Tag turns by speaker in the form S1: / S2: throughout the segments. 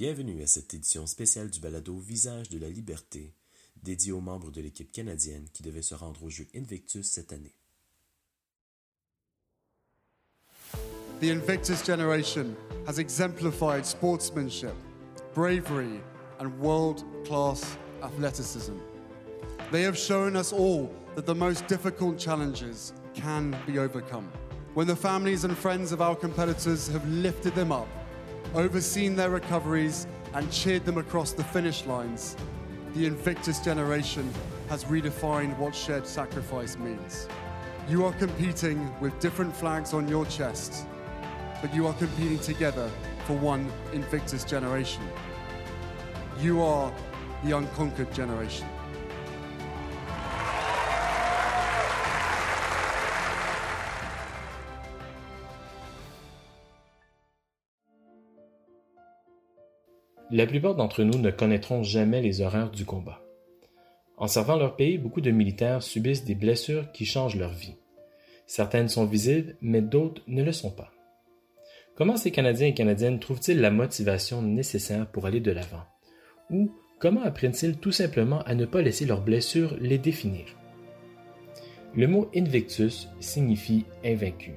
S1: Bienvenue à cette édition spéciale du balado Visage de la liberté, dédié aux membres de l'équipe canadienne qui devaient se rendre aux Jeux Invictus cette année.
S2: The Invictus generation has exemplified sportsmanship, bravery, and world class athleticism. They have shown us all that the most difficult challenges can be overcome. When the families and friends of our competitors have lifted them up, overseen their recoveries, and cheered them across the finish lines, the Invictus generation has redefined what shared sacrifice means. You are competing with different flags on your chest, but you are competing together for one Invictus generation. You are the unconquered generation.
S3: La plupart d'entre nous ne connaîtront jamais les horreurs du combat. En servant leur pays, beaucoup de militaires subissent des blessures qui changent leur vie. Certaines sont visibles, mais d'autres ne le sont pas. Comment ces Canadiens et Canadiennes trouvent-ils la motivation nécessaire pour aller de l'avant? Ou comment apprennent-ils tout simplement à ne pas laisser leurs blessures les définir? Le mot Invictus signifie invaincu.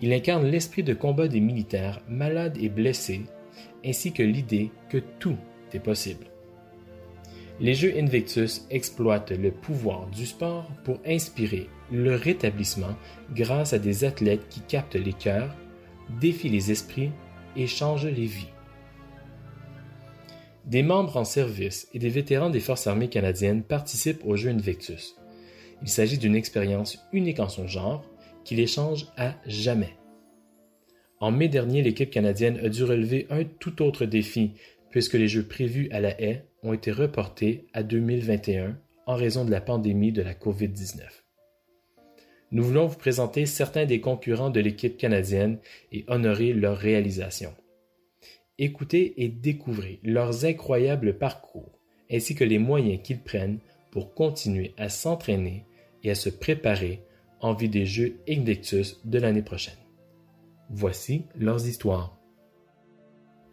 S3: Il incarne l'esprit de combat des militaires malades et blessés ainsi que l'idée que tout est possible. Les Jeux Invictus exploitent le pouvoir du sport pour inspirer le rétablissement grâce à des athlètes qui captent les cœurs, défient les esprits et changent les vies. Des membres en service et des vétérans des Forces armées canadiennes participent aux Jeux Invictus. Il s'agit d'une expérience unique en son genre qui les change à jamais. En mai dernier, l'équipe canadienne a dû relever un tout autre défi puisque les Jeux prévus à la haie ont été reportés à 2021 en raison de la pandémie de la COVID-19. Nous voulons vous présenter certains des concurrents de l'équipe canadienne et honorer leur réalisation. Écoutez et découvrez leurs incroyables parcours ainsi que les moyens qu'ils prennent pour continuer à s'entraîner et à se préparer en vue des Jeux Invictus de l'année prochaine. Voici leurs histoires.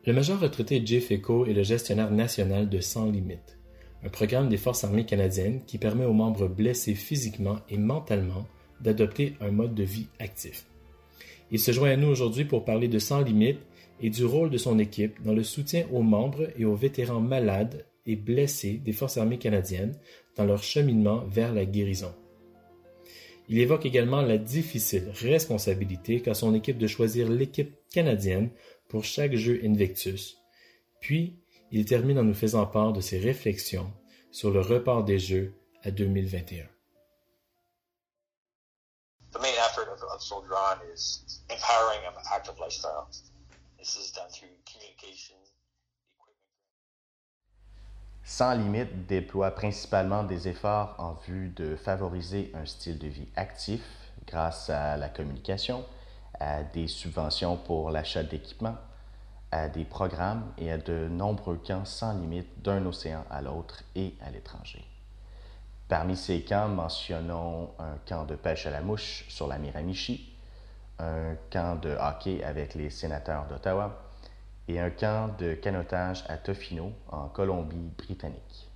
S3: Le major retraité Jay Feco est le gestionnaire national de Sans Limites, un programme des Forces armées canadiennes qui permet aux membres blessés physiquement et mentalement d'adopter un mode de vie actif. Il se joint à nous aujourd'hui pour parler de Sans Limites et du rôle de son équipe dans le soutien aux membres et aux vétérans malades et blessés des Forces armées canadiennes dans leur cheminement vers la guérison. Il évoque également la difficile responsabilité qu'a son équipe de choisir l'équipe canadienne pour chaque jeu Invictus. Puis, il termine en nous faisant part de ses réflexions sur le report des Jeux à 2021.
S4: The main effort is empowering an active lifestyle. This is done communication,
S5: Sans limite déploie principalement des efforts en vue de favoriser un style de vie actif grâce à la communication, à des subventions pour l'achat d'équipements, à des programmes et à de nombreux camps sans limite d'un océan à l'autre et à l'étranger. Parmi ces camps, mentionnons un camp de pêche à la mouche sur la Miramichi, un camp de hockey avec les sénateurs d'Ottawa, et un camp de canotage à Tofino, en Colombie-Britannique.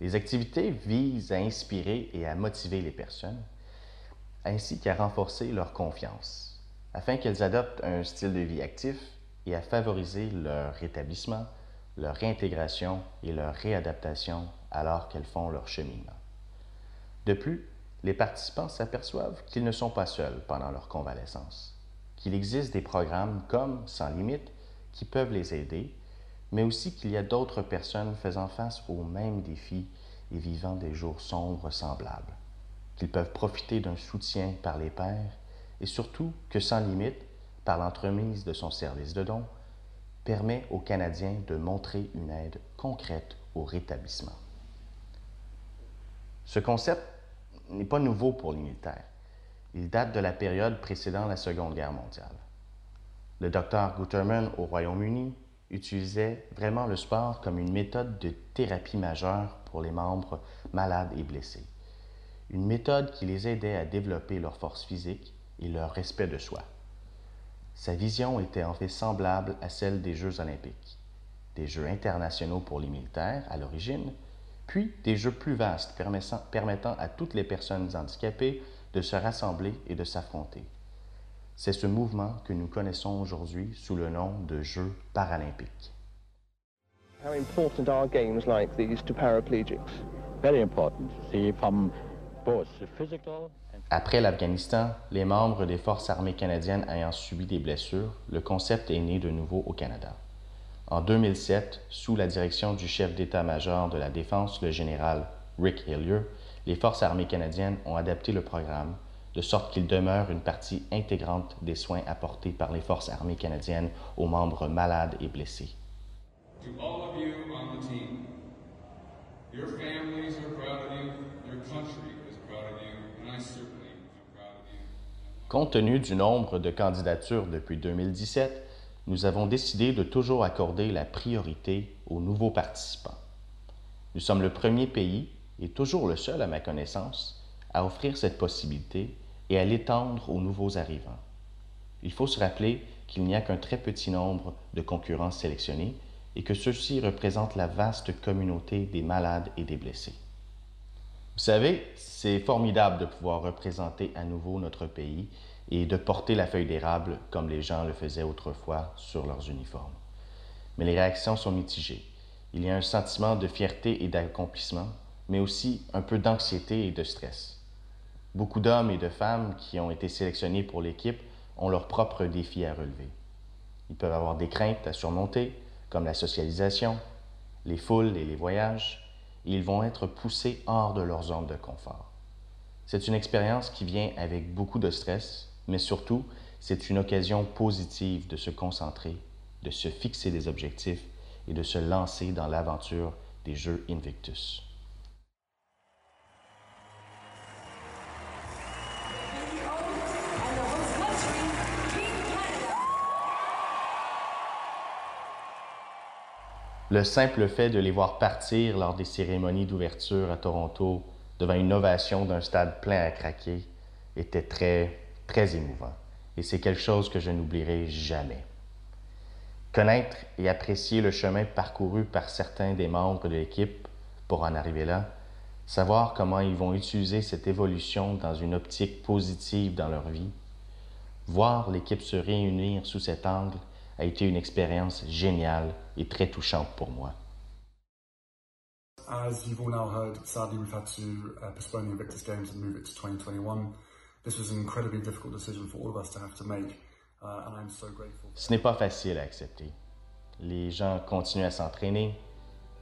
S5: Les activités visent à inspirer et à motiver les personnes, ainsi qu'à renforcer leur confiance, afin qu'elles adoptent un style de vie actif et à favoriser leur rétablissement, leur réintégration et leur réadaptation alors qu'elles font leur cheminement. De plus, les participants s'aperçoivent qu'ils ne sont pas seuls pendant leur convalescence, qu'il existe des programmes comme Sans Limites qui peuvent les aider, mais aussi qu'il y a d'autres personnes faisant face aux mêmes défis et vivant des jours sombres semblables, qu'ils peuvent profiter d'un soutien par les pairs et surtout que Sans Limite, par l'entremise de son service de don, permet aux Canadiens de montrer une aide concrète au rétablissement. Ce concept n'est pas nouveau pour les militaires. Il date de la période précédant la Seconde Guerre mondiale. Le docteur Guterman au Royaume-Uni utilisait vraiment le sport comme une méthode de thérapie majeure pour les membres malades et blessés. Une méthode qui les aidait à développer leur force physique et leur respect de soi. Sa vision était en fait semblable à celle des Jeux olympiques. des Jeux internationaux pour les militaires à l'origine, puis des Jeux plus vastes permettant à toutes les personnes handicapées de se rassembler et de s'affronter. C'est ce mouvement que nous connaissons aujourd'hui sous le nom de Jeux paralympiques.
S6: How important are games like these to paraplegics?
S7: Very important. See, from both physical
S5: après l'Afghanistan, les membres des forces armées canadiennes ayant subi des blessures, le concept est né de nouveau au Canada. En 2007, sous la direction du chef d'état-major de la Défense, le général Rick Hillier, les forces armées canadiennes ont adapté le programme de sorte qu'il demeure une partie intégrante des soins apportés par les forces armées canadiennes aux membres malades et blessés. Compte tenu du nombre de candidatures depuis 2017, nous avons décidé de toujours accorder la priorité aux nouveaux participants. Nous sommes le premier pays, et toujours le seul à ma connaissance, à offrir cette possibilité et à l'étendre aux nouveaux arrivants. Il faut se rappeler qu'il n'y a qu'un très petit nombre de concurrents sélectionnés et que ceux-ci représentent la vaste communauté des malades et des blessés. Vous savez, c'est formidable de pouvoir représenter à nouveau notre pays et de porter la feuille d'érable comme les gens le faisaient autrefois sur leurs uniformes. Mais les réactions sont mitigées. Il y a un sentiment de fierté et d'accomplissement, mais aussi un peu d'anxiété et de stress. Beaucoup d'hommes et de femmes qui ont été sélectionnés pour l'équipe ont leurs propres défis à relever. Ils peuvent avoir des craintes à surmonter, comme la socialisation, les foules et les voyages, et ils vont être poussés hors de leur zone de confort. C'est une expérience qui vient avec beaucoup de stress, mais surtout, c'est une occasion positive de se concentrer, de se fixer des objectifs et de se lancer dans l'aventure des Jeux Invictus. Le simple fait de les voir partir lors des cérémonies d'ouverture à Toronto devant une ovation d'un stade plein à craquer était très, très émouvant. Et c'est quelque chose que je n'oublierai jamais. Connaître et apprécier le chemin parcouru par certains des membres de l'équipe pour en arriver là, savoir comment ils vont utiliser cette évolution dans une optique positive dans leur vie, voir l'équipe se réunir sous cet angle a été une expérience géniale et très touchante pour moi.
S2: As you've all now heard, sadly we've had to uh, postpone the Invictus Games and move it to 2021. This was an incredibly difficult decision for all of us to have to make, uh, and I'm so grateful.
S5: Ce n'est pas facile à accepter. Les gens continuent à s'entraîner,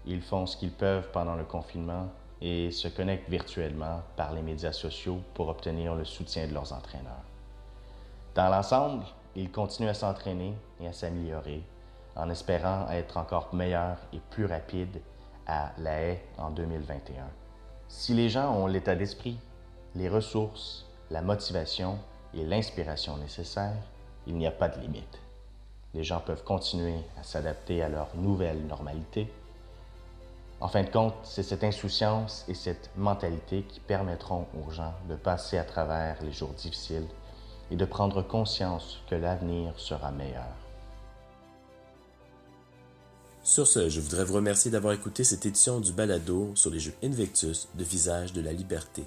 S5: ils font ce qu'ils peuvent pendant le confinement et se connectent virtuellement par les médias sociaux pour obtenir le soutien de leurs entraîneurs. Dans l'ensemble, ils continuent à s'entraîner et à s'améliorer en espérant être encore meilleurs et plus rapides à la haie en 2021. Si les gens ont l'état d'esprit, les ressources, la motivation et l'inspiration nécessaires, il n'y a pas de limite. Les gens peuvent continuer à s'adapter à leur nouvelle normalité. En fin de compte, c'est cette insouciance et cette mentalité qui permettront aux gens de passer à travers les jours difficiles et de prendre conscience que l'avenir sera meilleur.
S1: Sur ce, je voudrais vous remercier d'avoir écouté cette édition du balado sur les jeux Invictus de Visage de la Liberté.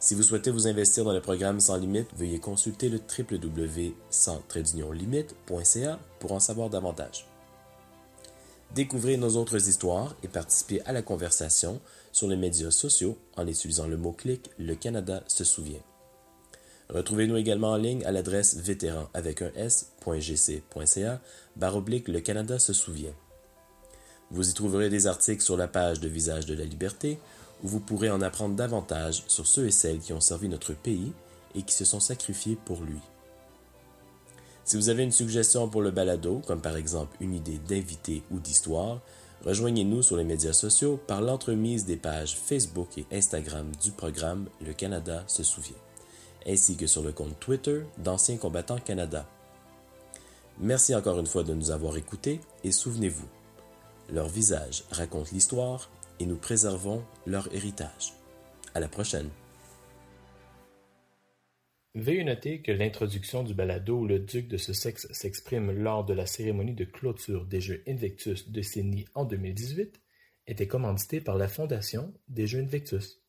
S1: Si vous souhaitez vous investir dans le programme Sans Limite, veuillez consulter le www.sans-limite.ca pour en savoir davantage. Découvrez nos autres histoires et participez à la conversation sur les médias sociaux en utilisant le mot-clic Le Canada se souvient. Retrouvez-nous également en ligne à l'adresse vétéran avec un s.gc.ca baroblique Le Canada se souvient. Vous y trouverez des articles sur la page de Visage de la Liberté où vous pourrez en apprendre davantage sur ceux et celles qui ont servi notre pays et qui se sont sacrifiés pour lui. Si vous avez une suggestion pour le balado, comme par exemple une idée d'invité ou d'histoire, rejoignez-nous sur les médias sociaux par l'entremise des pages Facebook et Instagram du programme Le Canada se souvient ainsi que sur le compte Twitter d'Anciens combattants Canada. Merci encore une fois de nous avoir écoutés et souvenez-vous, leur visage raconte l'histoire et nous préservons leur héritage. À la prochaine.
S3: Veuillez noter que l'introduction du balado où le duc de Sussex s'exprime lors de la cérémonie de clôture des Jeux Invictus de Sydney en 2018 était commanditée par la Fondation des Jeux Invictus.